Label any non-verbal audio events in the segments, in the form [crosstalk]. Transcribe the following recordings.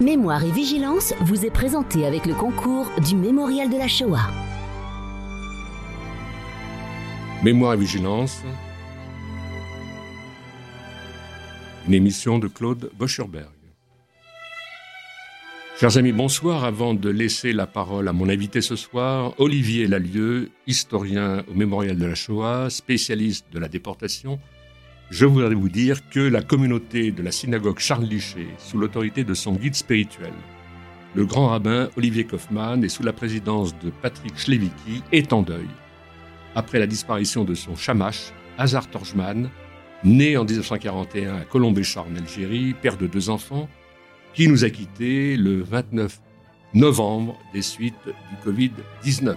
Mémoire et Vigilance vous est présenté avec le concours du Mémorial de la Shoah. Mémoire et Vigilance, une émission de Claude Boscherberg. Chers amis, bonsoir. Avant de laisser la parole à mon invité ce soir, Olivier Lalieu, historien au Mémorial de la Shoah, spécialiste de la déportation, je voudrais vous dire que la communauté de la synagogue Charles Liché, sous l'autorité de son guide spirituel, le grand rabbin Olivier Kaufmann et sous la présidence de Patrick Schlewicki, est en deuil. Après la disparition de son chamash, Hazar Torjman, né en 1941 à Colombéchar en Algérie, père de deux enfants, qui nous a quittés le 29 novembre des suites du Covid-19.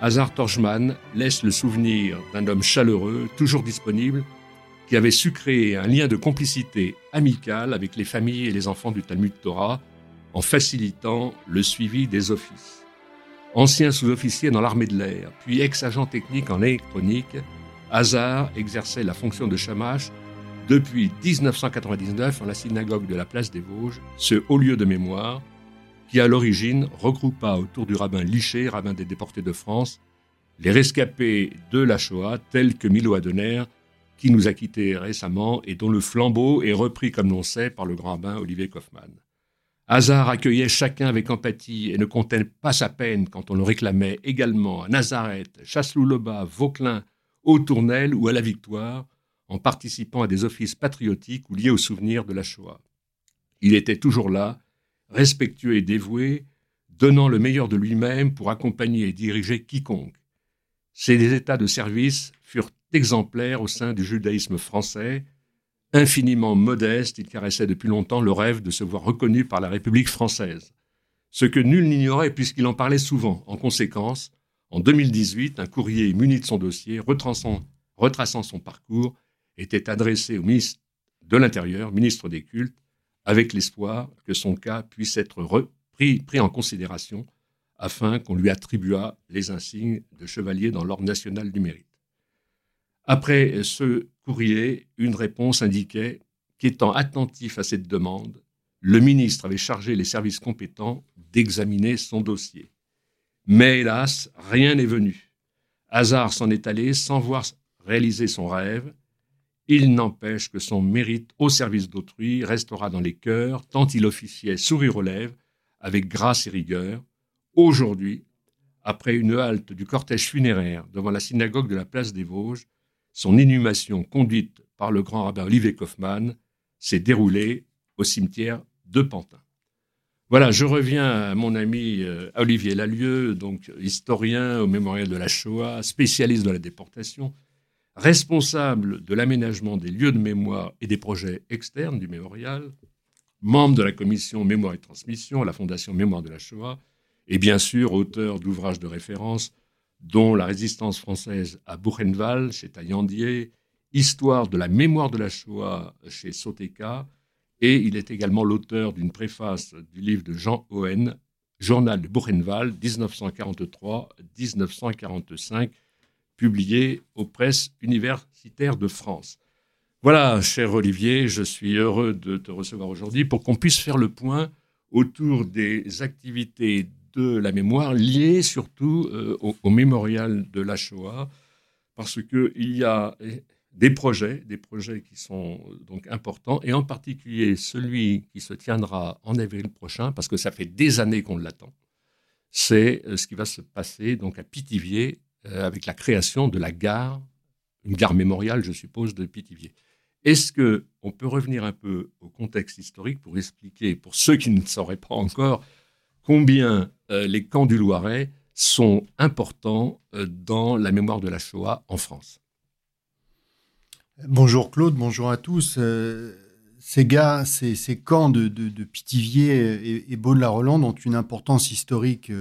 Hazar Torjman laisse le souvenir d'un homme chaleureux, toujours disponible, qui avait su créer un lien de complicité amicale avec les familles et les enfants du Talmud Torah en facilitant le suivi des offices. Ancien sous-officier dans l'armée de l'air, puis ex-agent technique en électronique, Hazar exerçait la fonction de chamash depuis 1999 en la synagogue de la place des Vosges, ce haut lieu de mémoire qui à l'origine regroupa autour du rabbin Liché, rabbin des déportés de France, les rescapés de la Shoah tels que Milo Adener, qui nous a quittés récemment et dont le flambeau est repris, comme l'on sait, par le grand rabbin Olivier Kaufmann. Hazard accueillait chacun avec empathie et ne comptait pas sa peine quand on le réclamait également à Nazareth, Chasseloup-Loba, Tournelles ou à la Victoire, en participant à des offices patriotiques ou liés au souvenir de la Shoah. Il était toujours là, respectueux et dévoué, donnant le meilleur de lui-même pour accompagner et diriger quiconque. Ses états de service furent exemplaire au sein du judaïsme français. Infiniment modeste, il caressait depuis longtemps le rêve de se voir reconnu par la République française. Ce que nul n'ignorait puisqu'il en parlait souvent. En conséquence, en 2018, un courrier muni de son dossier, retraçant, son parcours, était adressé au ministre de l'Intérieur, ministre des Cultes, avec l'espoir que son cas puisse être pris en considération afin qu'on lui attribuât les insignes de chevalier dans l'ordre national du mérite. Après ce courrier, une réponse indiquait qu'étant attentif à cette demande, le ministre avait chargé les services compétents d'examiner son dossier. Mais hélas, rien n'est venu. Hazard s'en est allé sans voir réaliser son rêve. Il n'empêche que son mérite au service d'autrui restera dans les cœurs tant il officiait sourire aux lèvres, avec grâce et rigueur. Aujourd'hui, après une halte du cortège funéraire devant la synagogue de la place des Vosges, son inhumation, conduite par le grand rabbin Olivier Kaufmann, s'est déroulée au cimetière de Pantin. Voilà, je reviens à mon ami euh, Olivier Lalieu, donc historien au mémorial de la Shoah, spécialiste de la déportation, responsable de l'aménagement des lieux de mémoire et des projets externes du mémorial, membre de la commission Mémoire et Transmission à la Fondation Mémoire de la Shoah, et bien sûr auteur d'ouvrages de référence dont la résistance française à Buchenwald, chez Taillandier, Histoire de la mémoire de la Shoah chez Soteka, et il est également l'auteur d'une préface du livre de Jean Owen, Journal de Buchenwald, 1943-1945, publié aux presses universitaires de France. Voilà, cher Olivier, je suis heureux de te recevoir aujourd'hui pour qu'on puisse faire le point autour des activités de la mémoire liée surtout euh, au, mémorial de la Shoah, parce qu'il y a des projets, des projets qui sont euh, donc importants, et en particulier celui qui se tiendra en avril prochain, parce que ça fait des années qu'on l'attend. C'est euh, ce qui va se passer donc à Pithiviers avec la création de la gare, une gare mémoriale, je suppose, de Pithiviers. Est-ce que on peut revenir un peu au contexte historique pour expliquer, pour ceux qui ne sauraient pas encore, combien euh, les camps du Loiret sont importants euh, dans la mémoire de la Shoah en France. Bonjour Claude, bonjour à tous. Euh, ces gars, ces, camps de, Pithiviers et, Beaune-la-Rolande ont une importance historique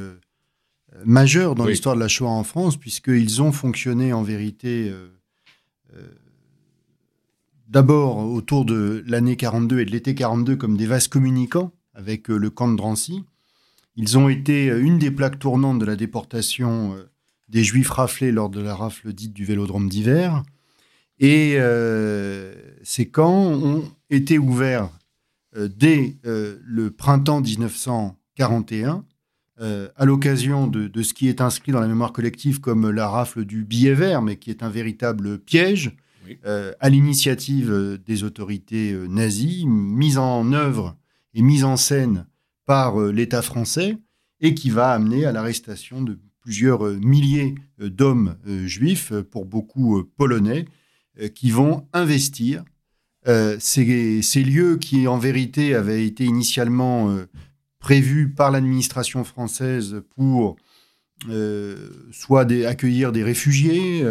majeure dans l'histoire de la Shoah en France, puisqu'ils ont fonctionné en vérité d'abord autour de l'année 42 et de l'été 42 comme des vases communicants avec le camp de Drancy, ils ont été euh, une des plaques tournantes de la déportation euh, des Juifs raflés lors de la rafle dite du Vélodrome d'hiver. Et euh, ces camps ont été ouverts dès le printemps 1941, à l'occasion de, ce qui est inscrit dans la mémoire collective comme la rafle du billet vert, mais qui est un véritable piège, à l'initiative des autorités nazies, mise en œuvre et mise en scène par l'État français, et qui va amener à l'arrestation de plusieurs milliers d'hommes juifs, pour beaucoup polonais, qui vont investir euh, ces, lieux qui, en vérité, avaient été initialement euh, prévus par l'administration française pour euh, soit accueillir des réfugiés,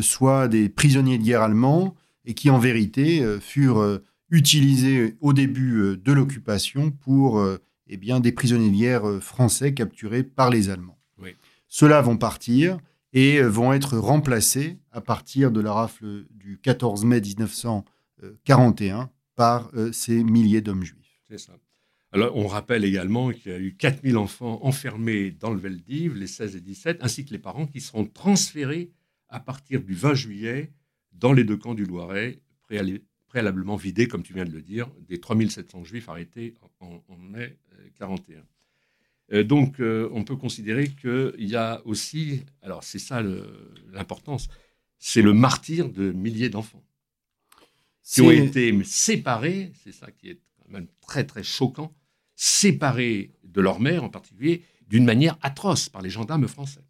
soit des prisonniers de guerre allemands, et qui, en vérité, furent utilisés au début de l'occupation pour eh bien, des prisonniers de guerre français capturés par les Allemands. Ceux-là vont partir et vont être remplacés à partir de la rafle du 14 mai 1900 41 par euh, ces milliers d'hommes juifs. C'est ça. Alors, on rappelle également qu'il y a eu 4000 enfants enfermés dans le Veldiv, les 16 et 17, ainsi que les parents qui seront transférés à partir du 20 juillet dans les deux camps du Loiret, préalablement vidés, comme tu viens de le dire, des 3700 juifs arrêtés en, mai 41. Euh, euh, donc, on peut considérer qu'il y a aussi, alors c'est ça l'importance, c'est le martyr de milliers d'enfants qui ont été séparés, c'est ça qui est quand même très très choquant, séparés de leur mère en particulier, d'une manière atroce par les gendarmes français.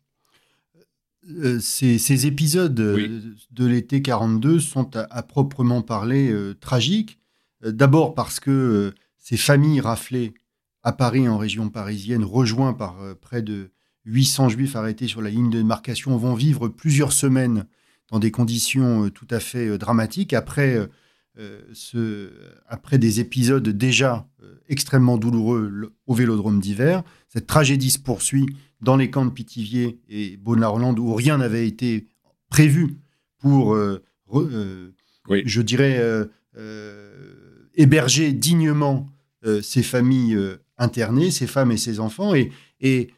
Euh, ces, épisodes euh, de l'été 42 sont à, proprement parler euh, tragiques. D'abord parce que ces familles raflées à Paris, en région parisienne, rejoints par près de 800 juifs arrêtés sur la ligne de démarcation, vont vivre plusieurs semaines dans des conditions tout à fait dramatiques. Après ce, après des épisodes déjà euh, extrêmement douloureux au vélodrome d'hiver, cette tragédie se poursuit dans les camps de Pithiviers et Beaune-la-Rolande où rien n'avait été prévu pour, euh, je dirais, héberger dignement ces familles internées, ces femmes et ces enfants. Et, et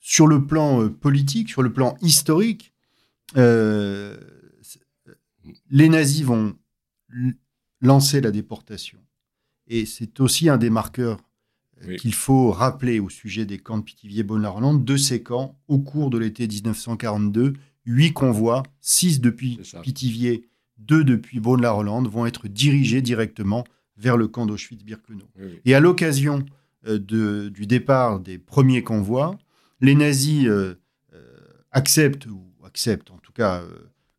sur le plan politique, sur le plan historique, les nazis vont lancer la déportation. Et c'est aussi un des marqueurs euh, qu'il faut rappeler au sujet des camps de Pithiviers-Beaune-la-Rolande. De ces camps, au cours de l'été 1942, huit convois, six depuis Pithiviers, deux depuis Beaune-la-Rolande, vont être dirigés directement vers le camp d'Auschwitz-Birkenau. Et à l'occasion euh, du départ des premiers convois, les nazis euh, acceptent, ou acceptent en tout cas,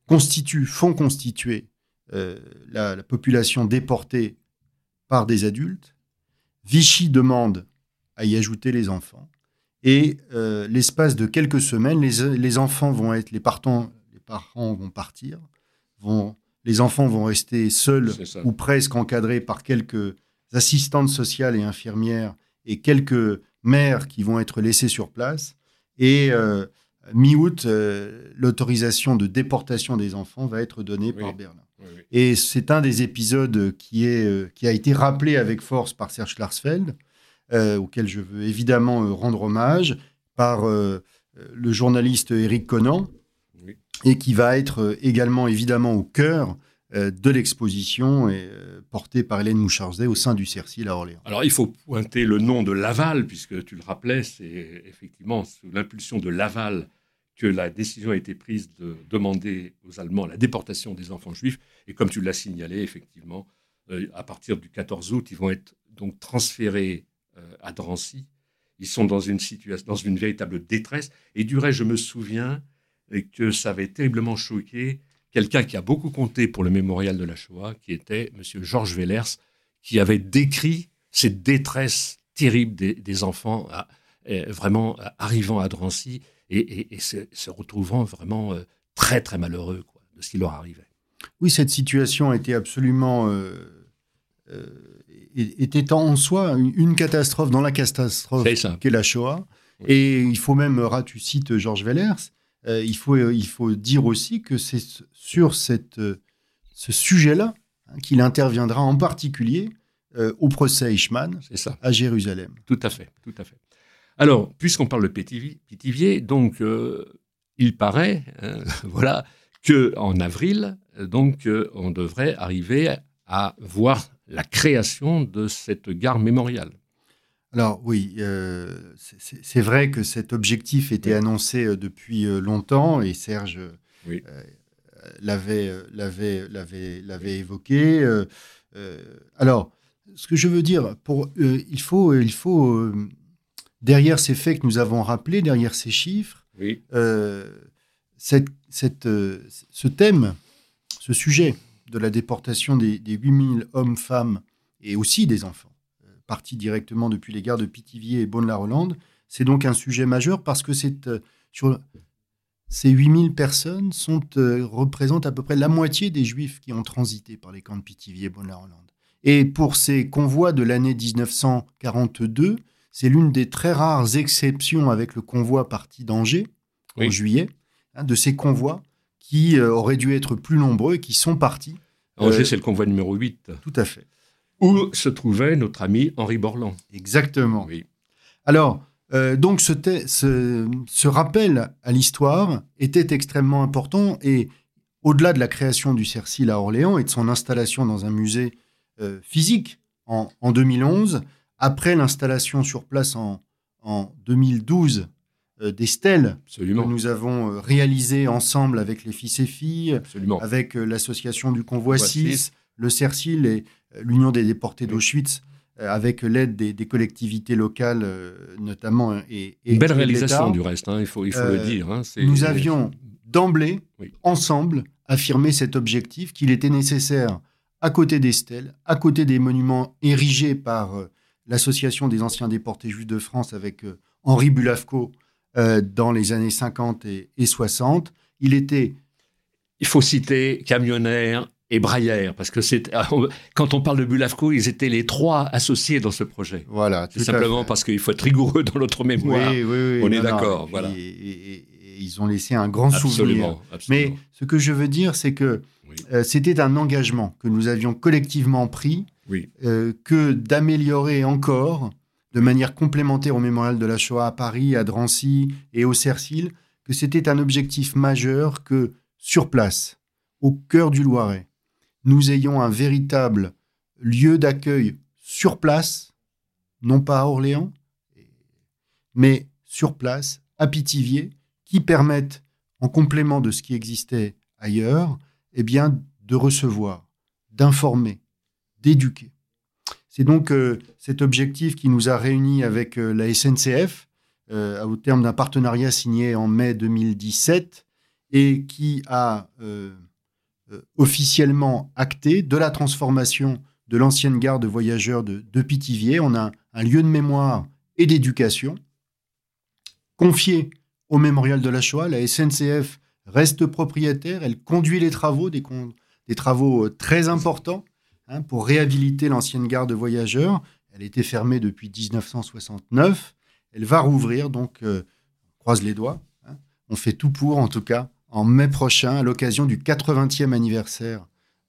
constituent, font constituer euh, la, population déportée par des adultes. Vichy demande à y ajouter les enfants. Et euh, l'espace de quelques semaines, les, enfants vont être, les, partants, les parents vont partir, vont, les enfants vont rester seuls ou presque encadrés par quelques assistantes sociales et infirmières et quelques mères qui vont être laissées sur place. Et euh, mi-août, l'autorisation de déportation des enfants va être donnée par Berlin. Et c'est un des épisodes qui, est, euh, qui a été rappelé avec force par Serge Klarsfeld, euh, auquel je veux évidemment euh, rendre hommage, par le journaliste Éric Conan, et qui va être également évidemment au cœur de l'exposition et portée par Hélène Moucharzet au sein du CERCIL à Orléans. Alors il faut pointer le nom de Laval, puisque tu le rappelais, c'est effectivement sous l'impulsion de Laval que la décision a été prise de demander aux Allemands la déportation des enfants juifs. Et comme tu l'as signalé, effectivement, euh, à partir du 14 août, ils vont être donc transférés euh, à Drancy. Ils sont dans une situation, dans une véritable détresse. Et du reste, je me souviens que ça avait terriblement choqué quelqu'un qui a beaucoup compté pour le mémorial de la Shoah, qui était M. Georges Wellers, qui avait décrit cette détresse terrible des, enfants euh, vraiment arrivant à Drancy et, se, retrouvant vraiment euh, très très malheureux quoi, de ce qui leur arrivait. Oui, cette situation était absolument euh, euh, était en soi une, catastrophe dans la catastrophe qu'est la Shoah. Et il faut même, tu cites Georges Wellers, il, faut, il faut dire aussi que c'est sur cette, ce sujet-là hein, qu'il interviendra en particulier au procès Eichmann à Jérusalem. Tout à fait, tout à fait. Alors, puisqu'on parle de Pithiviers, donc euh, il paraît, euh, [laughs] voilà, que en avril, donc euh, on devrait arriver à voir la création de cette gare mémoriale. Alors oui, euh, c'est vrai que cet objectif était annoncé euh, depuis euh, longtemps et Serge l'avait l'avait évoqué. alors, ce que je veux dire, pour, il faut, il faut derrière ces faits que nous avons rappelés, derrière ces chiffres, cette, cette, ce thème, ce sujet de la déportation des, des 8000 hommes, femmes et aussi des enfants partis directement depuis les gares de Pithiviers et Beaune-la-Rolande. C'est donc un sujet majeur parce que c'est, euh, sur, ces 8000 personnes sont, euh, représentent à peu près la moitié des Juifs qui ont transité par les camps de Pithiviers et Beaune-la-Rolande. Et pour ces convois de l'année 1942, c'est l'une des très rares exceptions avec le convoi parti d'Angers en juillet, hein, de ces convois qui euh, auraient dû être plus nombreux et qui sont partis. Angers, c'est le convoi numéro 8. Tout à fait où se trouvait notre ami Henri Borland. Exactement. Oui. Alors, euh, donc ce, ce, rappel à l'histoire était extrêmement important et au-delà de la création du CERCIL à Orléans et de son installation dans un musée euh, physique en, 2011, après l'installation sur place en, 2012 euh, des stèles que nous avons réalisées ensemble avec les fils et filles, avec l'association du Convoi 6, le CERCIL et l'Union des déportés d'Auschwitz euh, avec l'aide des, collectivités locales euh, notamment. Et, Une belle réalisation du reste, hein, il faut, il faut le euh, dire. Hein, nous avions d'emblée, ensemble, affirmé cet objectif qu'il était nécessaire, à côté des stèles, à côté des monuments érigés par l'Association des anciens déportés juifs de France avec Henri Bulavco dans les années 50 et, et 60, il était... Il faut citer Camionnaire, et Braillère, parce que c'est ah, quand on parle de Bulavco, ils étaient les trois associés dans ce projet. Voilà, c'est simplement parce qu'il faut être rigoureux dans notre mémoire. Oui, oui, oui, on est d'accord, voilà. Et, ils ont laissé un grand souvenir. Absolument. Mais ce que je veux dire, c'est que euh, c'était un engagement que nous avions collectivement pris, euh, que d'améliorer encore, de manière complémentaire au mémorial de la Shoah à Paris, à Drancy et au Cercil, que c'était un objectif majeur que sur place, au cœur du Loiret, nous ayons un véritable lieu d'accueil sur place, non pas à Orléans, mais sur place, à Pithiviers, qui permettent, en complément de ce qui existait ailleurs, eh bien, de recevoir, d'informer, d'éduquer. C'est donc euh, cet objectif qui nous a réunis avec euh, la SNCF euh, au terme d'un partenariat signé en mai 2017 et qui a euh, officiellement acté de la transformation de l'ancienne gare de voyageurs de, de Pithiviers. On a un lieu de mémoire et d'éducation confié au mémorial de la Shoah. La SNCF reste propriétaire, elle conduit les travaux, des, travaux euh, très importants hein, pour réhabiliter l'ancienne gare de voyageurs. Elle était fermée depuis 1969. Elle va rouvrir, donc euh, on croise les doigts. Hein. On fait tout pour, en tout cas, en mai prochain, à l'occasion du 80e anniversaire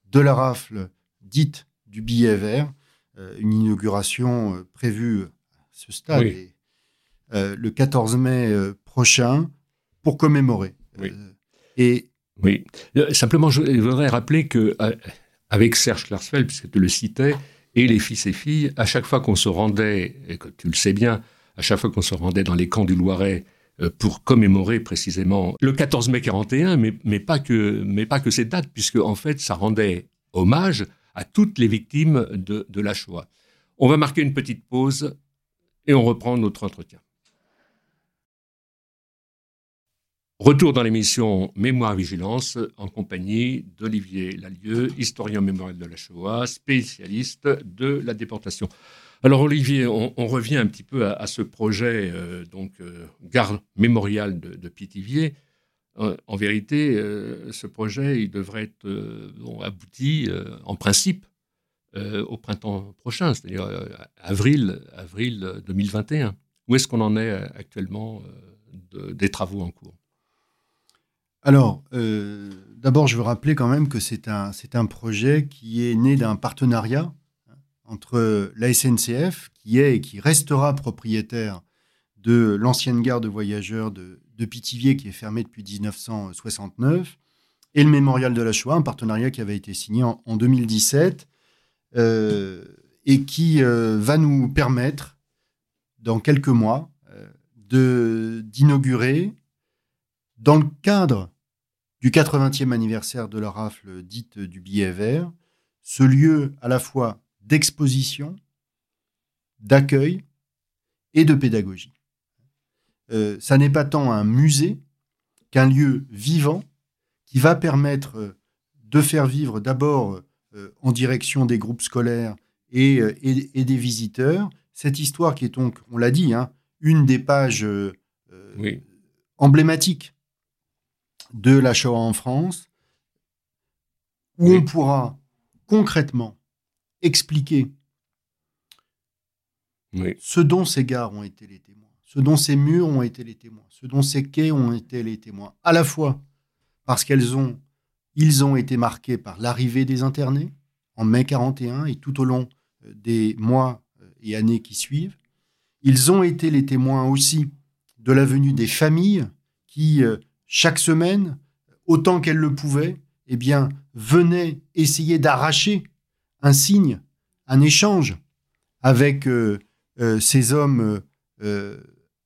de la rafle dite du billet vert, euh, une inauguration euh, prévue à ce stade le 14 mai prochain pour commémorer. et oui. Simplement, je voudrais rappeler que avec Serge Klarsfeld, puisque tu le citais, et les fils et filles, à chaque fois qu'on se rendait, et que tu le sais bien, à chaque fois qu'on se rendait dans les camps du Loiret euh, pour commémorer précisément le 14 mai 41, mais, mais, pas, que, mais pas que cette date, puisque en fait, ça rendait hommage à toutes les victimes de, de la Shoah. On va marquer une petite pause et on reprend notre entretien. Retour dans l'émission Mémoire Vigilance en compagnie d'Olivier Lalieu, historien mémorial de la Shoah, spécialiste de la déportation. Alors Olivier, on, revient un petit peu à, ce projet, euh, donc euh, gare mémoriale de, Pithiviers. En, vérité, euh, ce projet, il devrait être abouti en principe au printemps prochain, c'est-à-dire avril, avril 2021. Où est-ce qu'on en est actuellement des travaux en cours? Alors, d'abord, je veux rappeler quand même que c'est un, projet qui est né d'un partenariat entre la SNCF, qui est et qui restera propriétaire de l'ancienne gare de voyageurs de, de, Pithiviers, qui est fermée depuis 1969, et le Mémorial de la Shoah, un partenariat qui avait été signé en, 2017. et qui va nous permettre, dans quelques mois, d'inaugurer, dans le cadre du 80e anniversaire de la rafle dite du billet vert, ce lieu à la fois d'exposition, d'accueil et de pédagogie. Euh, ça n'est pas tant un musée qu'un lieu vivant qui va permettre euh, de faire vivre d'abord euh, en direction des groupes scolaires et, et, des visiteurs cette histoire qui est donc, on l'a dit, hein, une des pages emblématiques de la Shoah en France, où on pourra concrètement expliquer ce dont ces gares ont été les témoins, ce dont ces murs ont été les témoins, ce dont ces quais ont été les témoins, à la fois parce qu'elles ont, ils ont été marqués par l'arrivée des internés en mai 41 et tout au long euh, des mois euh, et années qui suivent. Ils ont été les témoins aussi de la venue des familles qui, euh, chaque semaine, autant qu'elles le pouvaient, eh bien, venaient essayer d'arracher un signe, un échange avec euh, euh, ces hommes euh,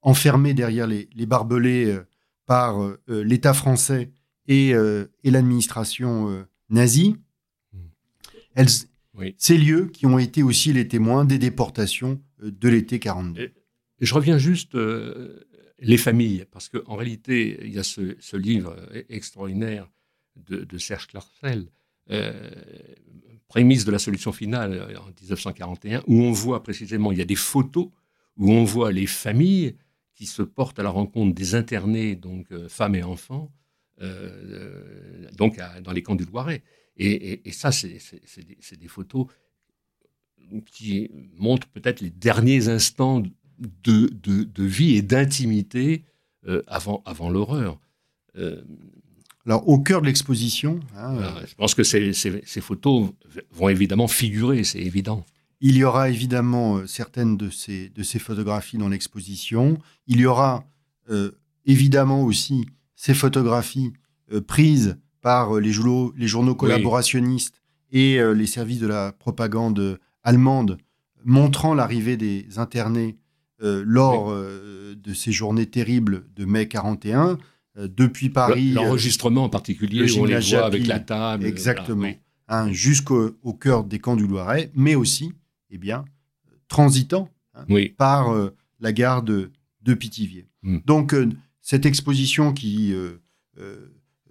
enfermés derrière les, barbelés par l'État français et, l'administration nazie. Ces lieux qui ont été aussi les témoins des déportations de l'été 42. je reviens juste les familles, parce qu'en réalité, il y a ce, livre extraordinaire de, Serge Clarfeld, prémisse de la solution finale euh, en 1941, où on voit précisément, il y a des photos où on voit les familles qui se portent à la rencontre des internés, donc euh, femmes et enfants, euh, donc dans les camps du Loiret. Et, ça, c'est des, photos qui montrent peut-être les derniers instants de, de, vie et d'intimité avant, avant l'horreur. Alors, au cœur de l'exposition. Hein, euh, je pense que ces, photos vont évidemment figurer, c'est évident. Il y aura évidemment euh, certaines de ces, de ces photographies dans l'exposition. Il y aura euh, évidemment aussi ces photographies prises par les, journaux, les journaux collaborationnistes et les services de la propagande allemande montrant l'arrivée des internés lors de ces journées terribles de mai 41. Euh, depuis Paris. Euh, l'enregistrement en particulier, où on les voit avec la table. Exactement. Hein, jusqu'au cœur des camps du Loiret, mais aussi, eh bien, transitant hein, par euh, la gare de, de Pithiviers. Hmm. Donc, cette exposition qui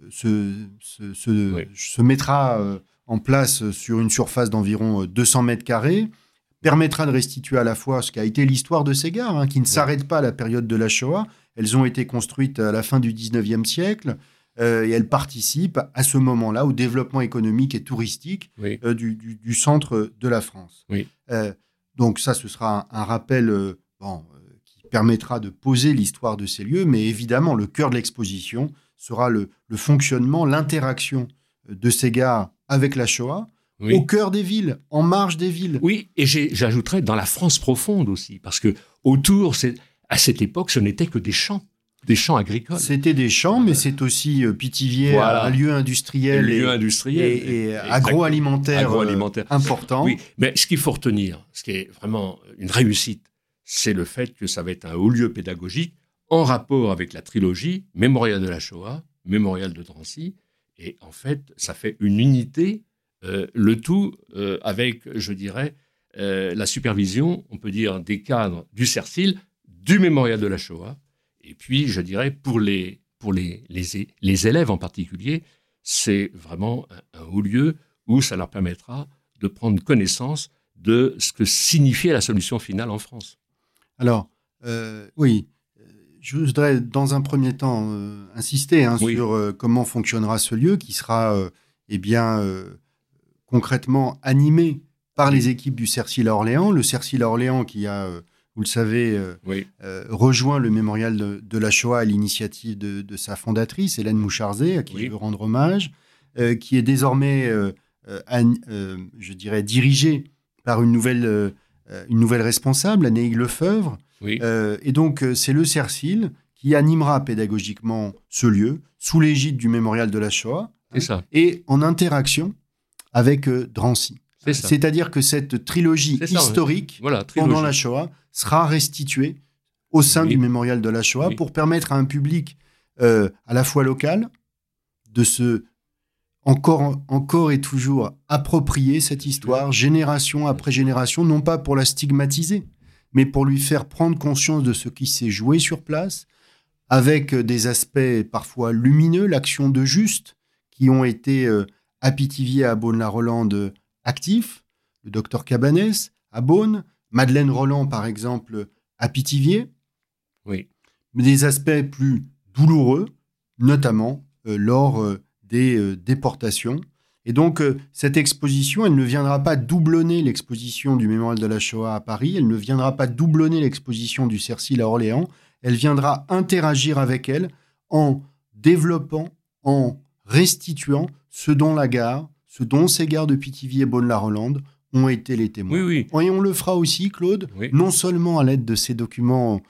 se, se, se, mettra en place sur une surface d'environ 200 mètres carrés, permettra de restituer à la fois ce qu'a été l'histoire de ces gares, hein, qui ne s'arrête pas à la période de la Shoah, elles ont été construites à la fin du 19e siècle euh, et elles participent à ce moment-là au développement économique et touristique euh, du, centre de la France. Euh, donc ça, ce sera un, rappel qui permettra de poser l'histoire de ces lieux, mais évidemment, le cœur de l'exposition sera le, fonctionnement, l'interaction de ces gares avec la Shoah. Au cœur des villes, en marge des villes. Oui, et j'ajouterais dans la France profonde aussi, parce que autour, à cette époque, ce n'était que des champs des champs agricoles. C'était des champs, mais c'est aussi euh, Pithiviers, un lieu industriel, et, industriel et, agroalimentaire, important. Oui, mais ce qu'il faut retenir, ce qui est vraiment une réussite, c'est le fait que ça va être un haut lieu pédagogique en rapport avec la trilogie Mémorial de la Shoah, Mémorial de Drancy, et en fait, ça fait une unité, euh, le tout euh, avec, je dirais, la supervision, on peut dire, des cadres du CERCIL, du mémorial de la Shoah. Et puis, je dirais, pour les, pour les, les, élèves en particulier, c'est vraiment un, haut lieu où ça leur permettra de prendre connaissance de ce que signifiait la solution finale en France. Alors, euh, oui, je voudrais dans un premier temps euh, insister hein, sur euh, comment fonctionnera ce lieu qui sera eh bien, concrètement animé par les équipes du CERCIL à Orléans. Le CERCIL à Orléans qui a vous le savez, euh, euh, rejoint le mémorial de, la Shoah à l'initiative de, sa fondatrice, Hélène Moucharzé, à qui je veux rendre hommage, euh, qui est désormais, je dirais, dirigée par une nouvelle, une nouvelle responsable, Annéigue Lefebvre. et donc, c'est le CERCIL qui animera pédagogiquement ce lieu, sous l'égide du mémorial de la Shoah, ça. et en interaction avec Drancy. C'est-à-dire que cette trilogie historique pendant la Shoah sera restituée au sein du mémorial de la Shoah pour permettre à un public euh, à la fois local de se encore, encore et toujours approprier cette histoire, génération après génération, non pas pour la stigmatiser, mais pour lui faire prendre conscience de ce qui s'est joué sur place, avec des aspects parfois lumineux, l'action de Juste, qui ont été euh, à Pithiviers, à Beaune-la-Rolande actifs, le docteur Cabanès à Beaune, Madeleine Roland, par exemple, à Pithiviers. Oui. Mais des aspects plus douloureux, notamment euh, lors euh, des déportations. Et donc, cette exposition, elle ne viendra pas doublonner l'exposition du Mémorial de la Shoah à Paris, elle ne viendra pas doublonner l'exposition du Cercil à Orléans, elle viendra interagir avec elle en développant, en restituant ce dont la gare, ce dont ces gares de Pithiviers et Beaune-la-Rolande ont été les témoins. Oui, oui. Et on le fera aussi, Claude, non seulement à l'aide de ces documents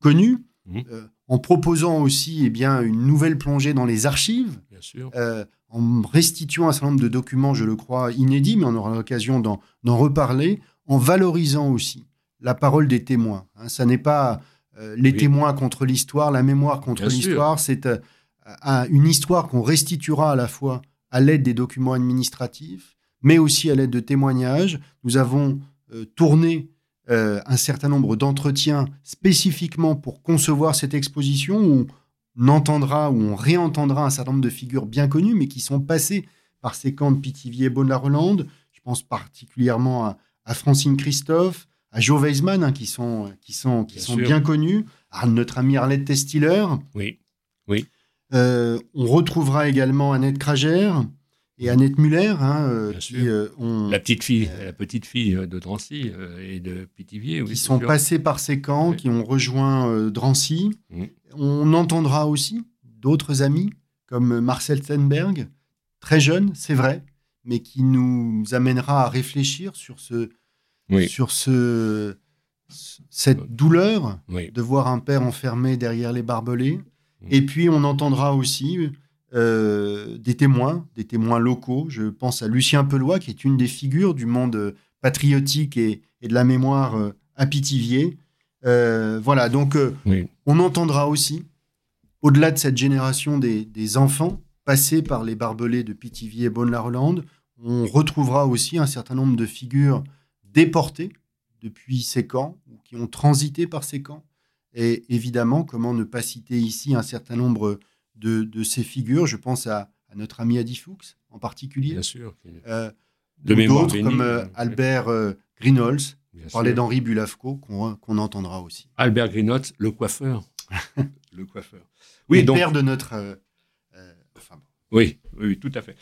connus, mmh. euh, en proposant aussi eh bien, une nouvelle plongée dans les archives, bien sûr. Euh, en restituant un certain nombre de documents, je le crois, inédits, mais on aura l'occasion d'en reparler, en valorisant aussi la parole des témoins. Hein. ça n'est pas euh, les témoins contre l'histoire, la mémoire contre l'histoire, c'est une histoire qu'on restituera à la fois à l'aide des documents administratifs, mais aussi à l'aide de témoignages. Nous avons euh, tourné euh, un certain nombre d'entretiens spécifiquement pour concevoir cette exposition où on entendra ou on réentendra un certain nombre de figures bien connues, mais qui sont passées par ces camps de Pithiviers et Beaune-la-Rolande. Je pense particulièrement à, Francine Christophe, à Joe Weisman, hein, qui sont, qui sont, qui bien, sont bien connus, à notre amie Arlette Testiller. Oui, oui. Euh, on retrouvera également Annette Krager et Annette Muller, hein, euh, qui euh, ont, la petite fille, la petite fille de Drancy et de Pithiviers, qui sont passés par ces camps, qui ont rejoint Drancy. On entendra aussi d'autres amis comme Marcel Stenberg, très jeune, c'est vrai, mais qui nous amènera à réfléchir sur ce, sur ce, cette douleur de voir un père enfermé derrière les barbelés et puis, on entendra aussi euh, des témoins, des témoins locaux. Je pense à Lucien Pelois, qui est une des figures du monde patriotique et, de la mémoire euh, à Pithiviers. Euh, voilà, donc on entendra aussi, au-delà de cette génération des, enfants passés par les barbelés de Pithiviers et Bonne-la-Rolande, on retrouvera aussi un certain nombre de figures déportées depuis ces camps, ou qui ont transité par ces camps, et évidemment, comment ne pas citer ici un certain nombre de, ces figures? Je pense à, notre ami Adi Fuchs en particulier. Bien sûr. Euh, de d'autres comme euh, Albert euh, Greenholz, parler d'Henri Bulavco, qu'on entendra aussi. Albert Greenholz, le coiffeur. [laughs] le coiffeur. Oui, le père de notre. oui, oui, tout à fait.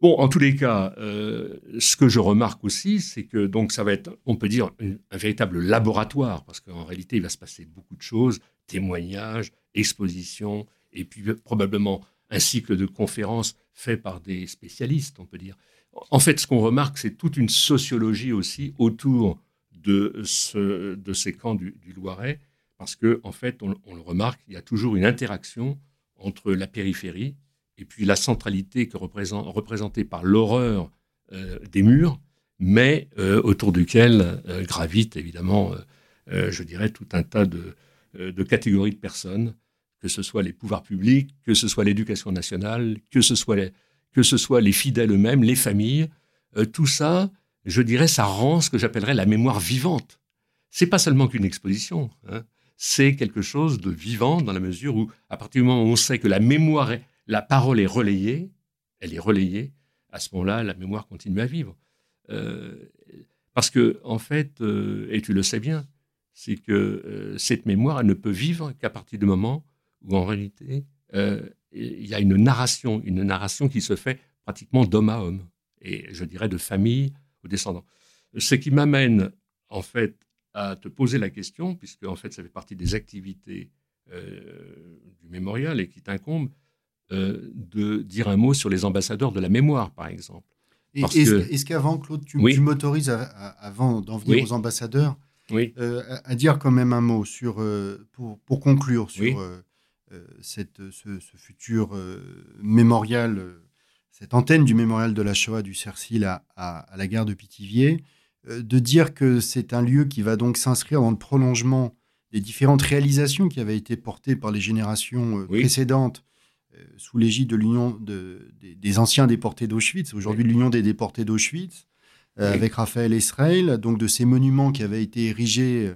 Bon, en tous les cas, euh, ce que je remarque aussi, c'est que donc ça va être, on peut dire, un véritable laboratoire, parce qu'en réalité, il va se passer beaucoup de choses, témoignages, expositions, et puis probablement un cycle de conférences fait par des spécialistes, on peut dire. En fait, ce qu'on remarque, c'est toute une sociologie aussi autour de, ce, de ces camps du, Loiret, parce que en fait, on le remarque, il y a toujours une interaction entre la périphérie, et puis la centralité que représentée par l'horreur euh, des murs, mais euh, autour duquel euh, gravitent évidemment, je dirais, tout un tas de, de, catégories de personnes, que ce soit les pouvoirs publics, que ce soit l'éducation nationale, que ce soit les, que ce soit les fidèles eux-mêmes, les familles. tout ça, je dirais, ça rend ce que j'appellerais la mémoire vivante. C'est pas seulement qu'une exposition. Hein. c'est quelque chose de vivant dans la mesure où, à partir du moment où on sait que la mémoire est, la parole est relayée, elle est relayée, à ce moment-là, la mémoire continue à vivre. Euh, parce que, en fait, euh, et tu le sais bien, c'est que euh, cette mémoire, elle ne peut vivre qu'à partir du moment où, en réalité, il y a une narration, une narration qui se fait pratiquement d'homme à homme, et je dirais de famille aux descendants. Ce qui m'amène, en fait, à te poser la question, puisque, en fait, ça fait partie des activités du mémorial et qui t'incombe, euh, de dire un mot sur les ambassadeurs de la mémoire, par exemple. Est-ce qu'avant, Claude, tu, m'autorises, avant d'en venir aux ambassadeurs, euh, à, dire quand même un mot sur, euh, pour, pour, conclure sur cette, ce, futur mémorial cette antenne du mémorial de la Shoah du Cercil à, à, la gare de Pithiviers, de dire que c'est un lieu qui va donc s'inscrire dans le prolongement des différentes réalisations qui avaient été portées par les générations précédentes sous l'égide de l'Union de, des, anciens déportés d'Auschwitz, aujourd'hui l'Union des déportés d'Auschwitz, avec Raphaël Esraël, donc de ces monuments qui avaient été érigés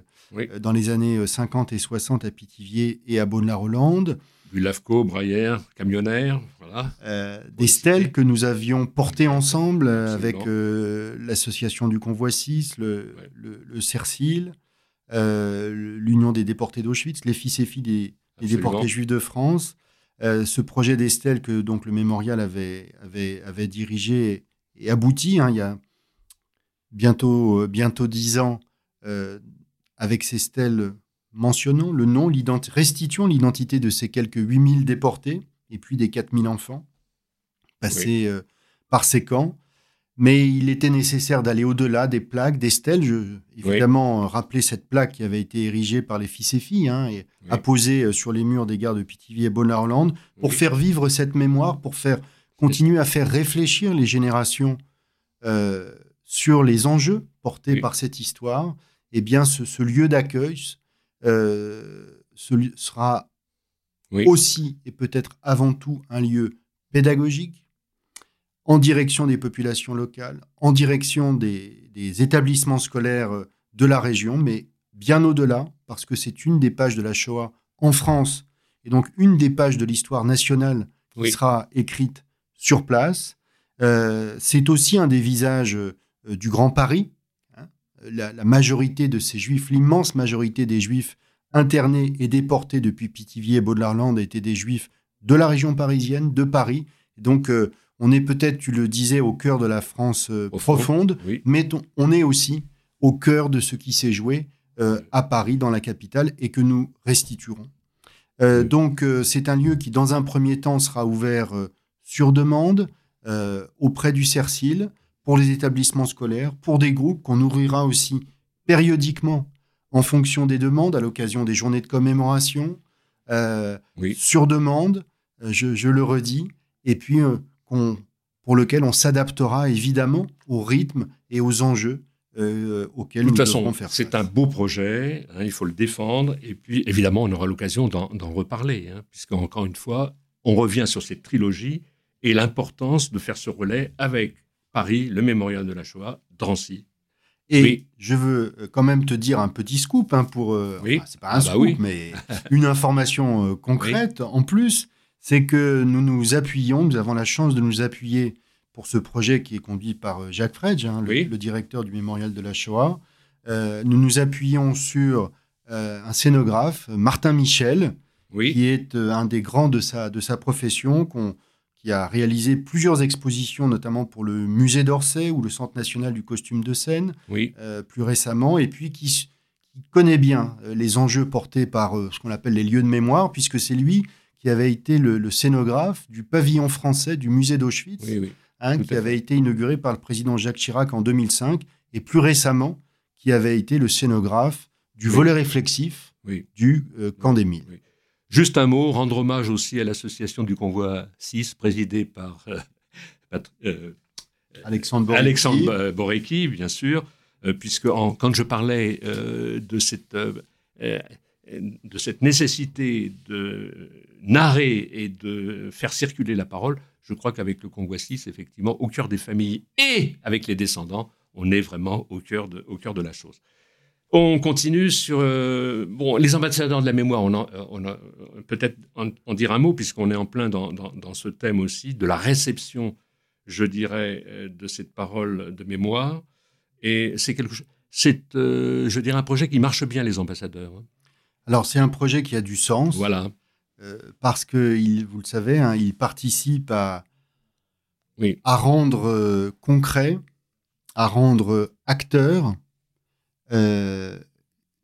dans les années 50 et 60 à Pithiviers et à Beaune-la-Rolande, du Lavco, Braillère, Camionnaire, voilà. Euh, des stèles que nous avions portées ensemble euh, avec euh, l'association du Convoi 6, le, le, CERCIL, l'Union des déportés d'Auschwitz, les fils et filles des, déportés juifs de France. Ce projet des stèles que donc le mémorial avait, avait, avait dirigé et abouti hein, il y a bientôt, bientôt 10 ans avec ces stèles mentionnant le nom, restituant l'identité de ces quelques 8000 déportés et puis des 4000 enfants passés euh, par ces camps. Mais il était nécessaire d'aller au-delà des plaques, des stèles. Je, évidemment, rappeler cette plaque qui avait été érigée par les fils et filles hein, et apposée euh, sur les murs des gares de Pithiviers et Bonne-la-Hollande pour faire vivre cette mémoire, pour faire continuer à faire réfléchir les générations euh, sur les enjeux portés par cette histoire. Et eh bien, ce, ce lieu d'accueil, euh, sera aussi et peut-être avant tout un lieu pédagogique en direction des populations locales, en direction des, établissements scolaires de la région, mais bien au-delà, parce que c'est une des pages de la Shoah en France, et donc une des pages de l'histoire nationale qui sera écrite sur place. Euh, c'est aussi un des visages euh, du Grand Paris, la, majorité de ces juifs, l'immense majorité des juifs internés et déportés depuis Pithiviers et Baudelaire-Land étaient des juifs de la région parisienne, de Paris. Donc, euh, on est peut-être, tu le disais, au cœur de la France euh, profonde, mais on est aussi au cœur de ce qui s'est joué euh, à Paris, dans la capitale, et que nous restituerons. Donc, c'est un lieu qui, dans un premier temps, sera ouvert sur demande auprès du CERCIL, pour les établissements scolaires, pour des groupes qu'on nourrira aussi périodiquement en fonction des demandes, à l'occasion des journées de commémoration, euh, sur demande, euh, je, le redis, et puis euh, pour lequel on s'adaptera évidemment au rythme et aux enjeux auxquels nous façon, faire C'est un beau projet, hein, il faut le défendre, et puis évidemment, on aura l'occasion d'en reparler, hein, puisqu'encore une fois, on revient sur cette trilogie et l'importance de faire ce relais avec Paris, le mémorial de la Shoah, Drancy. Et je veux euh, quand même te dire un petit scoop hein, pour. Euh, oui. c'est pas un ah bah scoop, mais une information euh, [laughs] concrète en plus, c'est que nous nous appuyons, nous avons la chance de nous appuyer pour ce projet qui est conduit par Jacques Fredge, hein, le, directeur du mémorial de la Shoah. nous nous appuyons sur un scénographe, Martin Michel, qui est un des grands de sa, de sa profession, qui a réalisé plusieurs expositions, notamment pour le musée d'Orsay ou le Centre national du costume de scène, oui. Euh, plus récemment, et puis qui, connaît bien euh, les enjeux portés par euh, ce qu'on appelle les lieux de mémoire, puisque c'est lui qui avait été le, scénographe du pavillon français du musée d'Auschwitz, hein, qui avait été inauguré par le président Jacques Chirac en 2005, et plus récemment, qui avait été le scénographe du volet réflexif du camp des Milles. Juste un mot, rendre hommage aussi à l'association du convoi 6, présidée par euh, euh, Alexandre, Borecki. bien sûr, euh, puisque quand je parlais de, cette, de cette nécessité de narrer et de faire circuler la parole, je crois qu'avec le convoi 6, effectivement, au cœur des familles et avec les descendants, on est vraiment au cœur de, au cœur de la chose. On continue sur euh, bon, les ambassadeurs de la mémoire. On, on a peut-être en, dire un mot puisqu'on est en plein dans, ce thème aussi de la réception, je dirais, euh, de cette parole de mémoire. Et c'est quelque chose. C'est, euh, je dirais, un projet qui marche bien les ambassadeurs. Hein. Alors c'est un projet qui a du sens. Voilà. Parce que vous le savez, hein, il participe à oui. à rendre concret, à rendre acteur euh,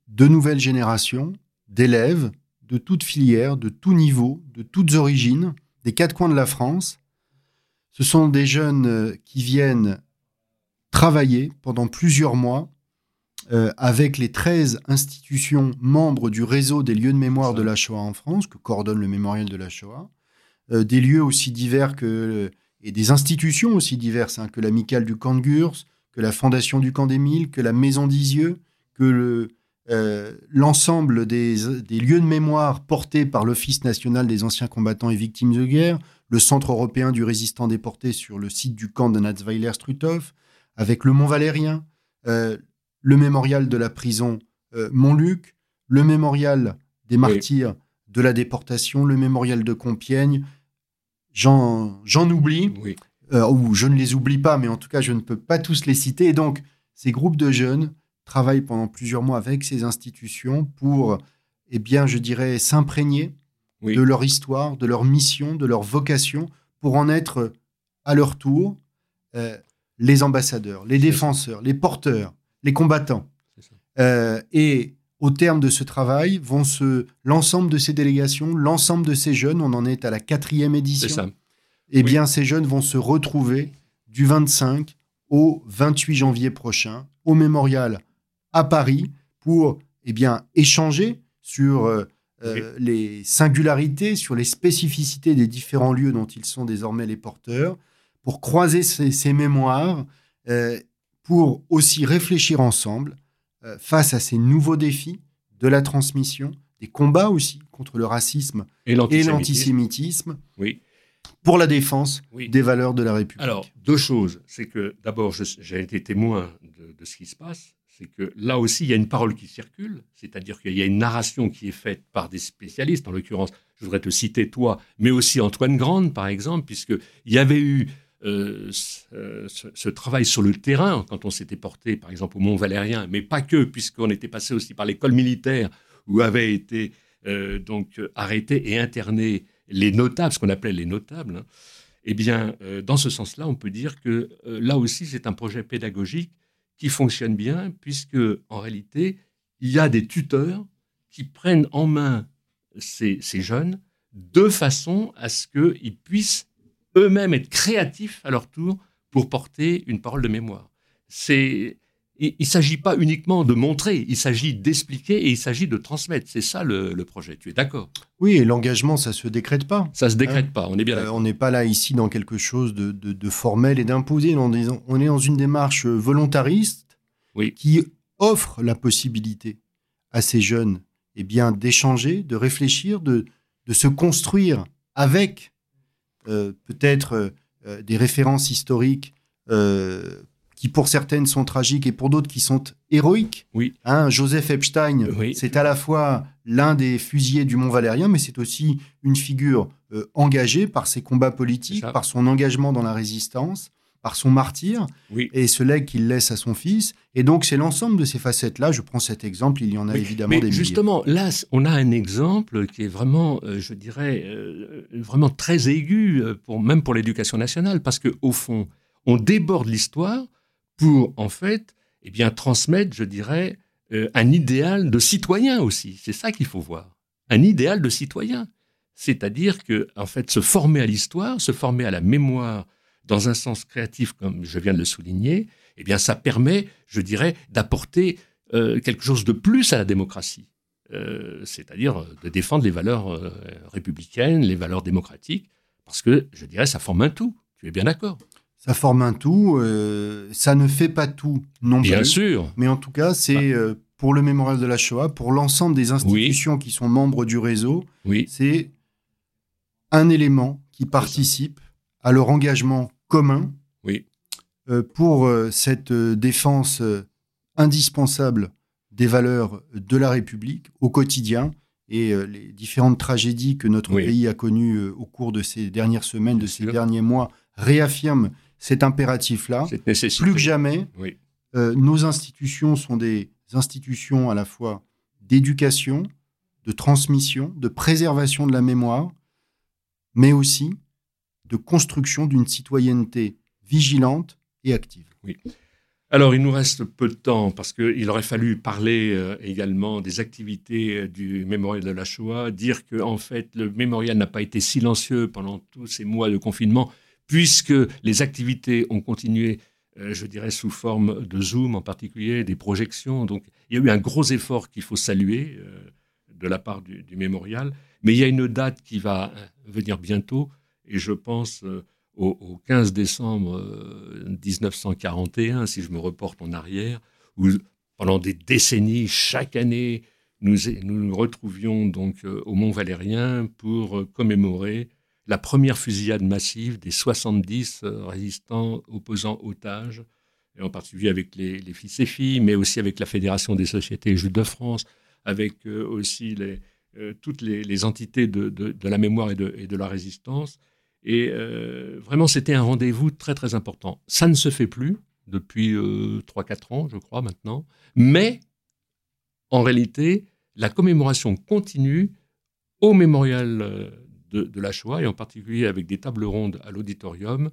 de nouvelles générations d'élèves de toutes filières, de tout niveau, de toutes origines, des quatre coins de la France. Ce sont des jeunes euh, qui viennent travailler pendant plusieurs mois euh, avec les 13 institutions membres du réseau des lieux de mémoire de la Shoah en France, que coordonne le mémorial de la Shoah, des lieux aussi divers que et des institutions aussi diverses, hein, que l'amicale du camp de Gurs, que la fondation du camp d'Émile, que la maison d'Isieux, que euh, l'ensemble des, lieux de mémoire portés par l'Office national des anciens combattants et victimes de guerre, le Centre européen du résistant déporté sur le site du camp de Natzweiler-Struthof, avec le Mont Valérien, euh, le mémorial de la prison euh, Montluc, le mémorial des martyrs de la déportation, le mémorial de Compiègne. J'en oublie, euh, ou je ne les oublie pas, mais en tout cas, je ne peux pas tous les citer. Et donc, ces groupes de jeunes travaillent pendant plusieurs mois avec ces institutions pour, eh bien, je dirais, s'imprégner de leur histoire, de leur mission, de leur vocation, pour en être à leur tour les ambassadeurs, les défenseur, les porteurs, les combattants. Euh, et au terme de ce travail, vont se l'ensemble de ces délégations, l'ensemble de ces jeunes, on en est à la quatrième édition. Ça. Eh bien, ces jeunes vont se retrouver du 25 au 28 janvier prochain au mémorial à Paris pour eh bien échanger sur euh, euh, les singularités, sur les spécificités des différents lieux dont ils sont désormais les porteurs, pour croiser ces, mémoires, euh, pour aussi réfléchir ensemble euh, face à ces nouveaux défis de la transmission, des combats aussi contre le racisme et l'antisémitisme, oui. pour la défense des valeurs de la République. Alors, deux choses. C'est que d'abord, j'ai été témoin de, de, ce qui se passe. C'est que là aussi, il y a une parole qui circule, c'est-à-dire qu'il y a une narration qui est faite par des spécialistes, en l'occurrence, je voudrais te citer toi, mais aussi Antoine Grande, par exemple, puisqu'il y avait eu euh, ce, travail sur le terrain, quand on s'était porté, par exemple, au Mont Valérien, mais pas que, puisqu'on était passé aussi par l'école militaire, où avaient été euh, donc arrêtés et internés les notables, ce qu'on appelait les notables. Hein. Eh bien, euh, dans ce sens-là, on peut dire que là aussi, c'est un projet pédagogique qui fonctionne bien, puisque en réalité, il y a des tuteurs qui prennent en main ces, ces jeunes de façon à ce qu'ils puissent eux-mêmes être créatifs à leur tour pour porter une parole de mémoire. C'est il ne s'agit pas uniquement de montrer, il s'agit d'expliquer et il s'agit de transmettre. C'est ça le, projet. Tu es d'accord? Oui, et l'engagement, ça se décrète pas. Ça se décrète hein pas, on est bien euh, on n'est pas là ici dans quelque chose de, formel et d'imposé. On, est dans une démarche volontariste oui. qui offre la possibilité à ces jeunes eh bien, d'échanger, de réfléchir, de, de se construire avec peut-être euh, des références historiques euh, qui pour certaines sont tragiques et pour d'autres qui sont héroïques. Oui. Hein, Joseph Epstein, c'est à la fois l'un des fusillés du Mont Valérien, mais c'est aussi une figure engagée par ses combats politiques, par son engagement dans la résistance par son martyr et ce legs qu'il laisse à son fils. Et donc, c'est l'ensemble de ces facettes-là. Je prends cet exemple, il y en a évidemment mais des Justement, là, on a un exemple qui est vraiment, euh, je dirais, euh, vraiment très aigu, euh, pour, même pour l'éducation nationale, parce qu'au fond, on déborde l'histoire pour, en fait, eh bien, transmettre, je dirais, un idéal de citoyen aussi. C'est ça qu'il faut voir. Un idéal de citoyen. C'est-à-dire que, en fait, se former à l'histoire, se former à la mémoire dans un sens créatif, comme je viens de le souligner, eh bien, ça permet, je dirais, d'apporter euh, quelque chose de plus à la démocratie. Euh, c'est-à-dire euh, de défendre les valeurs républicaines, les valeurs démocratiques, parce que, je dirais, ça forme un tout. Tu es bien d'accord? Ça forme un tout. ça ne fait pas tout non bien plus. Bien sûr. Mais en tout cas, c'est pour le mémorial de la Shoah, pour l'ensemble des institutions qui sont membres du réseau, oui. c'est un élément qui participe à leur engagement commun oui. Euh, pour euh, cette euh, défense indispensable des valeurs de la République au quotidien et les différentes tragédies que notre pays a connues au cours de ces dernières semaines, de ces derniers mois, réaffirment cet impératif-là. Plus que jamais, nos institutions sont des institutions à la fois d'éducation, de transmission, de préservation de la mémoire, mais aussi de construction d'une citoyenneté vigilante et active. Oui. Alors, il nous reste peu de temps parce qu'il aurait fallu parler euh, également des activités euh, du mémorial de la Shoah, dire que en fait le mémorial n'a pas été silencieux pendant tous ces mois de confinement, puisque les activités ont continué, euh, je dirais, sous forme de Zoom en particulier, des projections. Donc, il y a eu un gros effort qu'il faut saluer de la part du, du, mémorial. Mais il y a une date qui va venir bientôt, et je pense euh, au, 15 décembre 1941, si je me reporte en arrière, où pendant des décennies, chaque année, nous nous, retrouvions donc au Mont Valérien pour commémorer la première fusillade massive des 70 euh, résistants opposants otages, et en particulier avec les, fils et filles, mais aussi avec la Fédération des sociétés juives de France, avec euh, aussi les, euh, toutes les, entités de, la mémoire et de, la résistance. Et vraiment, c'était un rendez-vous très très important. Ça ne se fait plus depuis 3-4 ans, je crois, maintenant. Mais, en réalité, la commémoration continue au mémorial de, la Shoah, et en particulier avec des tables rondes à l'auditorium.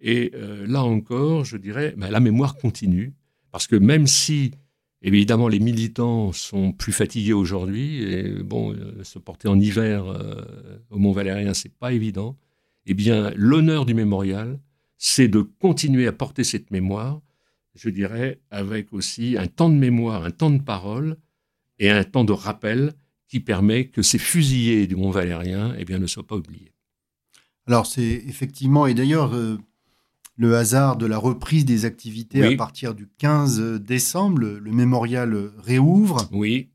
Et euh, là encore, je dirais, ben, la mémoire continue, parce que même si, évidemment, les militants sont plus fatigués aujourd'hui, et bon, euh, se porter en hiver euh, au Mont Valérien, c'est pas évident, eh bien, l'honneur du mémorial, c'est de continuer à porter cette mémoire, je dirais, avec aussi un temps de mémoire, un temps de parole et un temps de rappel qui permet que ces fusillés du Mont Valérien eh bien, ne soient pas oubliés. Alors c'est effectivement, et d'ailleurs euh, le hasard de la reprise des activités à partir du 15 décembre, le, mémorial réouvre. Oui.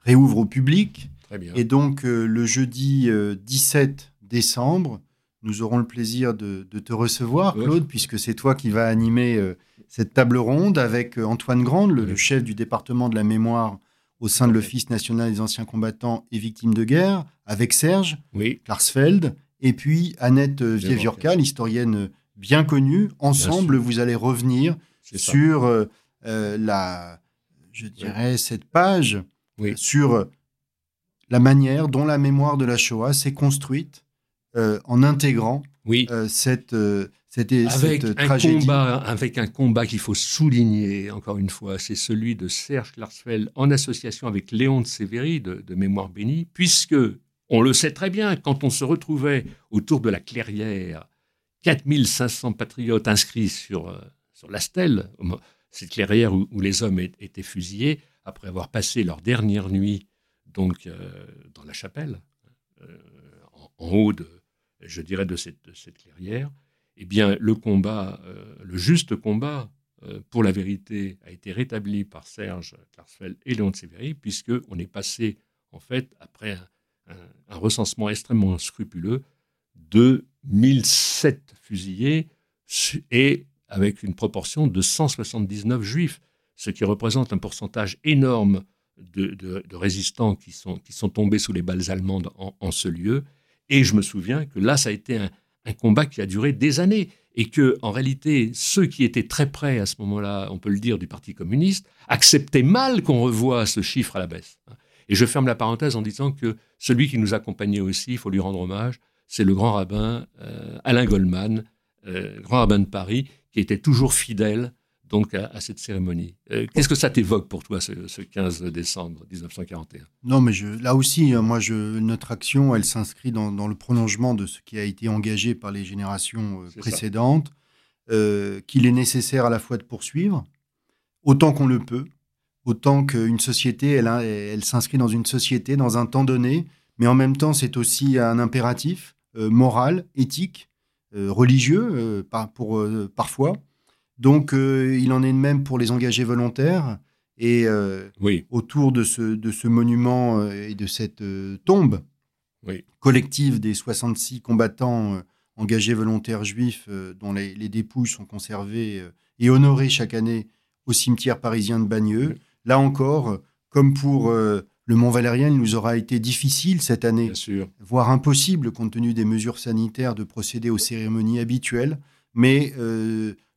Réouvre au public. Très bien. Et donc euh, le jeudi 17 euh, décembre, nous aurons le plaisir de, te recevoir, Claude, puisque c'est toi qui vas animer cette table ronde avec Antoine Grande, le, chef du département de la mémoire au sein de l'Office national des anciens combattants et victimes de guerre, avec Serge oui. Klarsfeld, et puis Annette Vieviorca, l'historienne bien connue. Ensemble, vous allez revenir sur euh, euh, la, je dirais, cette page sur la manière dont la mémoire de la Shoah s'est construite euh, en intégrant cette, avec un combat, avec un combat qu'il faut souligner encore une fois, c'est celui de Serge Klarsfeld en association avec Léon de Sévéry de, Mémoire bénie, puisque on le sait très bien, quand on se retrouvait autour de la clairière, 4500 patriotes inscrits sur, euh, sur la stèle, cette clairière où, les hommes étaient fusillés, après avoir passé leur dernière nuit donc euh, dans la chapelle, euh, en, haut de, je dirais, de cette, clairière, eh bien, le combat, euh, le juste combat euh, pour la vérité a été rétabli par Serge Klarsfeld et Léon de Sévéry, puisqu'on est passé, en fait, après un, recensement extrêmement scrupuleux, de 1007 fusillés et avec une proportion de 179 juifs, ce qui représente un pourcentage énorme de, résistants qui sont, tombés sous les balles allemandes en ce lieu. Et je me souviens que là, ça a été un, combat qui a duré des années et que, en réalité, ceux qui étaient très près à ce moment-là, on peut le dire, du Parti communiste, acceptaient mal qu'on revoie ce chiffre à la baisse. Et je ferme la parenthèse en disant que celui qui nous accompagnait aussi, il faut lui rendre hommage, c'est le grand rabbin euh, Alain Goldman, euh, grand rabbin de Paris, qui était toujours fidèle donc à, cette cérémonie. Euh, qu'est-ce que ça t'évoque pour toi, ce, 15 décembre 1941 Non, mais je, là aussi, hein, moi, je, notre action, elle s'inscrit dans, le prolongement de ce qui a été engagé par les générations euh, précédentes, euh, qu'il est nécessaire à la fois de poursuivre, autant qu'on le peut, autant qu'une société, elle, elle s'inscrit dans une société, dans un temps donné, mais en même temps, c'est aussi un impératif moral, éthique, religieux, pour, parfois donc, euh, il en est de même pour les engagés volontaires. Et euh, autour de ce, de ce monument euh, et de cette tombe collective des 66 combattants engagés volontaires juifs dont les, dépouilles sont conservées et honorées chaque année au cimetière parisien de Bagneux, là encore, comme pour le Mont Valérien, il nous aura été difficile cette année, voire impossible compte tenu des mesures sanitaires, de procéder aux cérémonies habituelles. Mais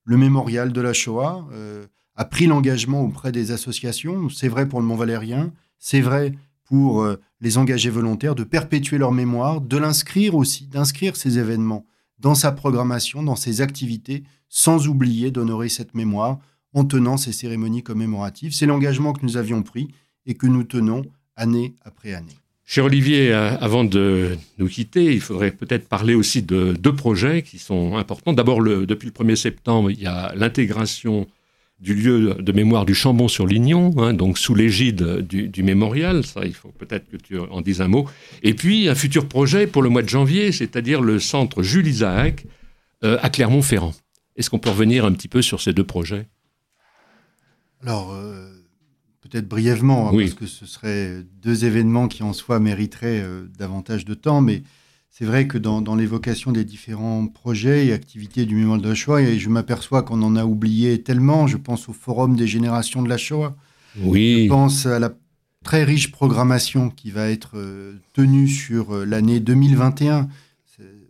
le mémorial de la Shoah euh, a pris l'engagement auprès des associations. C'est vrai pour le Mont Valérien, c'est vrai pour euh, les engagés volontaires de perpétuer leur mémoire, de l'inscrire aussi, d'inscrire ces événements dans sa programmation, dans ses activités, sans oublier d'honorer cette mémoire en tenant ces cérémonies commémoratives. C'est l'engagement que nous avions pris et que nous tenons année après année. Cher Olivier, euh, avant de nous quitter, il faudrait peut-être parler aussi de deux projets qui sont importants. D'abord, depuis le 1er septembre, il y a l'intégration du lieu de mémoire du Chambon-sur-Lignon, hein, donc sous l'égide du, mémorial. Ça, il faut peut-être que tu en dises un mot. Et puis, un futur projet pour le mois de janvier, c'est-à-dire le centre Jules Isaac à Clermont-Ferrand. Est-ce qu'on peut revenir un petit peu sur ces deux projets? Alors, peut-être brièvement, hein, parce que ce seraient deux événements qui en soi mériteraient davantage de temps, mais c'est vrai que dans, l'évocation des différents projets et activités du Mémorial de la Shoah, et je m'aperçois qu'on en a oublié tellement, je pense au Forum des générations de la Shoah, oui. je pense à la très riche programmation qui va être euh, tenue sur euh, l'année 2021.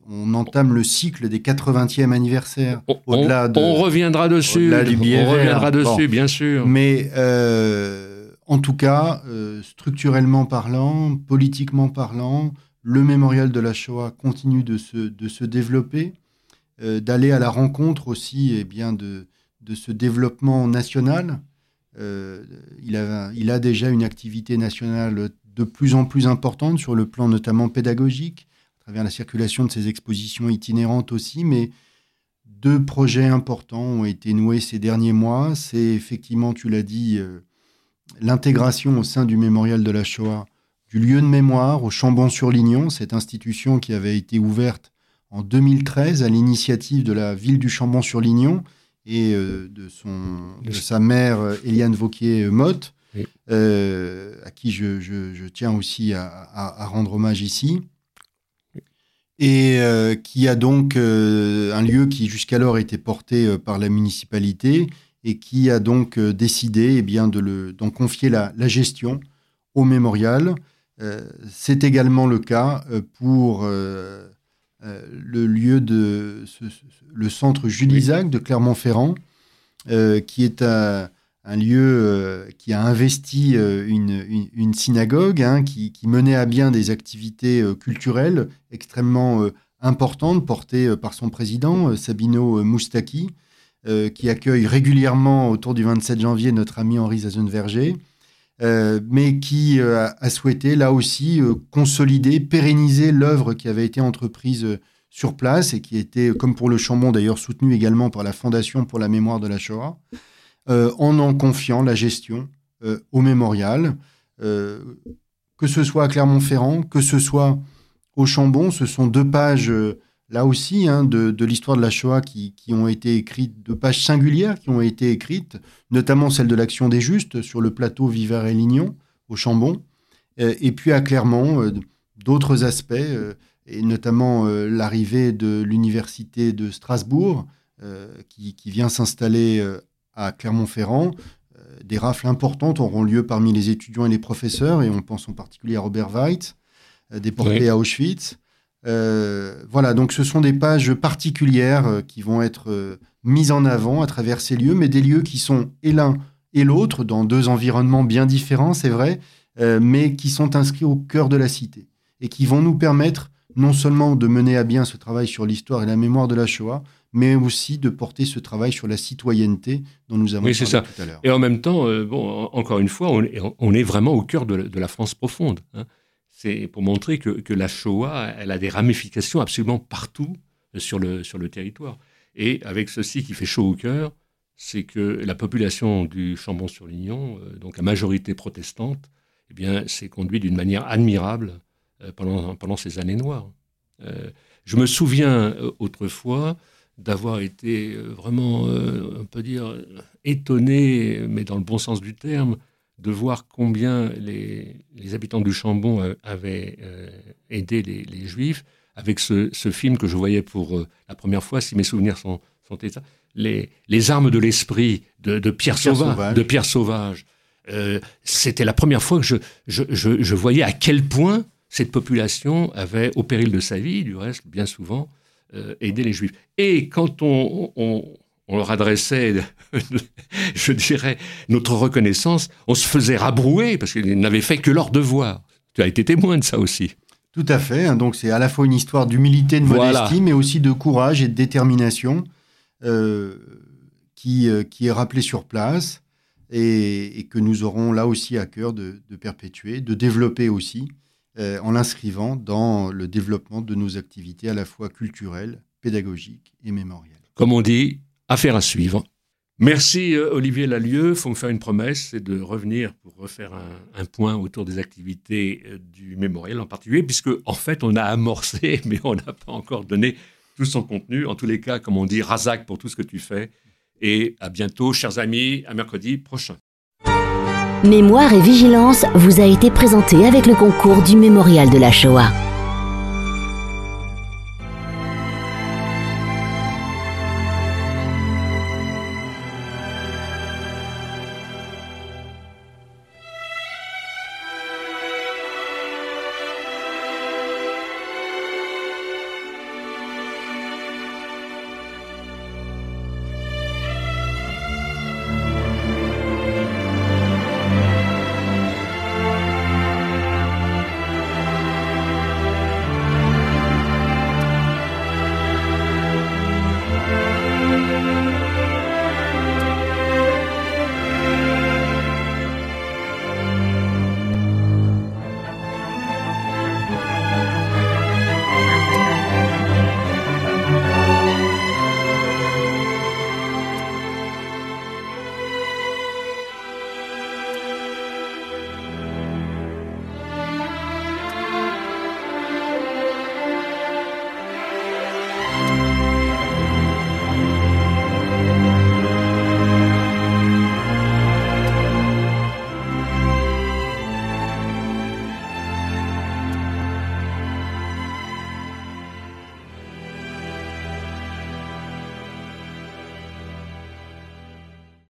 On entame le cycle des 80e anniversaires. On, de, on reviendra dessus. on reviendra dessus, bien sûr. Mais euh, en tout cas, structurellement parlant, politiquement parlant, le mémorial de la Shoah continue de se, de se développer, euh, d'aller à la rencontre aussi et eh bien, de, de ce développement national. Euh, il, a, il a déjà une activité nationale de plus en plus importante sur le plan notamment pédagogique, travers la circulation de ses expositions itinérantes aussi, mais deux projets importants ont été noués ces derniers mois. C'est effectivement, tu l'as dit, euh, l'intégration au sein du mémorial de la Shoah du lieu de mémoire au Chambon-sur-Lignon, cette institution qui avait été ouverte en 2013 à l'initiative de la ville du Chambon-sur-Lignon et euh, de, son, de sa mère Eliane Vauquier-Motte, euh, à qui je, tiens aussi à, rendre hommage ici. Et euh, qui a donc un lieu qui jusqu'alors était porté par la municipalité et qui a donc décidé eh bien, d'en confier la, la, gestion au mémorial. Euh, c'est également le cas euh, pour euh, le lieu de le centre Jules de Clermont-Ferrand, qui est un, lieu qui a investi une, synagogue hein, qui, menait à bien des activités culturelles extrêmement importantes portées par son président, Sabino Moustaki, qui accueille régulièrement autour du 27 janvier notre ami Henri Zazenverger. Euh, mais qui euh, a souhaité là aussi euh, consolider, pérenniser l'œuvre qui avait été entreprise sur place et qui était, comme pour le Chambon d'ailleurs, soutenue également par la Fondation pour la mémoire de la Shoah, en en confiant la gestion au mémorial, que ce soit à Clermont-Ferrand, que ce soit au Chambon. Ce sont deux pages là aussi, hein, de, l'histoire de la Shoah qui, ont été écrites, de pages singulières qui ont été écrites, notamment celle de l'Action des Justes sur le plateau Viver et Lignon, au Chambon, euh, et puis à Clermont, euh, d'autres aspects, euh, et notamment l'arrivée de l'Université de Strasbourg, qui, qui, vient s'installer à Clermont-Ferrand. des rafles importantes auront lieu parmi les étudiants et les professeurs, et on pense en particulier à Robert Weitz, déporté à Auschwitz. Euh, voilà, donc ce sont des pages particulières euh, qui vont être euh, mises en avant à travers ces lieux, mais des lieux qui sont et l'un et l'autre, dans deux environnements bien différents, c'est vrai, mais qui sont inscrits au cœur de la cité et qui vont nous permettre non seulement de mener à bien ce travail sur l'histoire et la mémoire de la Shoah, mais aussi de porter ce travail sur la citoyenneté dont nous avons oui, parlé ça. tout à l'heure. Et en même temps, bon, encore une fois, on est, vraiment au cœur de la, France profonde. Hein c'est pour montrer que, la Shoah, elle a des ramifications absolument partout sur le, sur le territoire. Et avec ceci qui fait chaud au cœur, c'est que la population du Chambon-sur-Lignon, euh, donc à majorité protestante, eh bien, s'est conduite d'une manière admirable euh, pendant, pendant ces années noires. Euh, je me souviens autrefois d'avoir été vraiment, on peut dire, étonné, mais dans le bon sens du terme, de voir combien les, habitants du Chambon euh, avaient euh, aidé les, Juifs avec ce, film que je voyais pour euh, la première fois, si mes souvenirs sont, sont les, les armes de l'esprit de, Pierre, Sauvage. De Pierre Sauvage. C'était la première fois que je, je, voyais à quel point cette population avait, au péril de sa vie, du reste, bien souvent, aidé les Juifs. Et quand on on leur adressait, [laughs] je dirais, notre reconnaissance, on se faisait rabrouer parce qu'ils n'avaient fait que leur devoir. Tu as été témoin de ça aussi. Tout à fait. Hein. Donc c'est à la fois une histoire d'humilité, de modestie, mais aussi de courage et de détermination euh, qui, euh, qui est rappelée sur place et, que nous aurons là aussi à cœur de, perpétuer, de développer aussi euh, en l'inscrivant dans le développement de nos activités à la fois culturelles, pédagogiques et mémorielles. Comme on dit, Affaire à suivre. Merci euh, Olivier Lalieu. Il faut me faire une promesse, c'est de revenir pour refaire un, point autour des activités euh, du mémorial en particulier, puisque en fait on a amorcé, [laughs] mais on n'a pas encore donné tout son contenu. En tous les cas, comme on dit, Razak pour tout ce que tu fais. Et à bientôt, chers amis, à mercredi prochain. Mémoire et vigilance vous a été présenté avec le concours du Mémorial de la Shoah.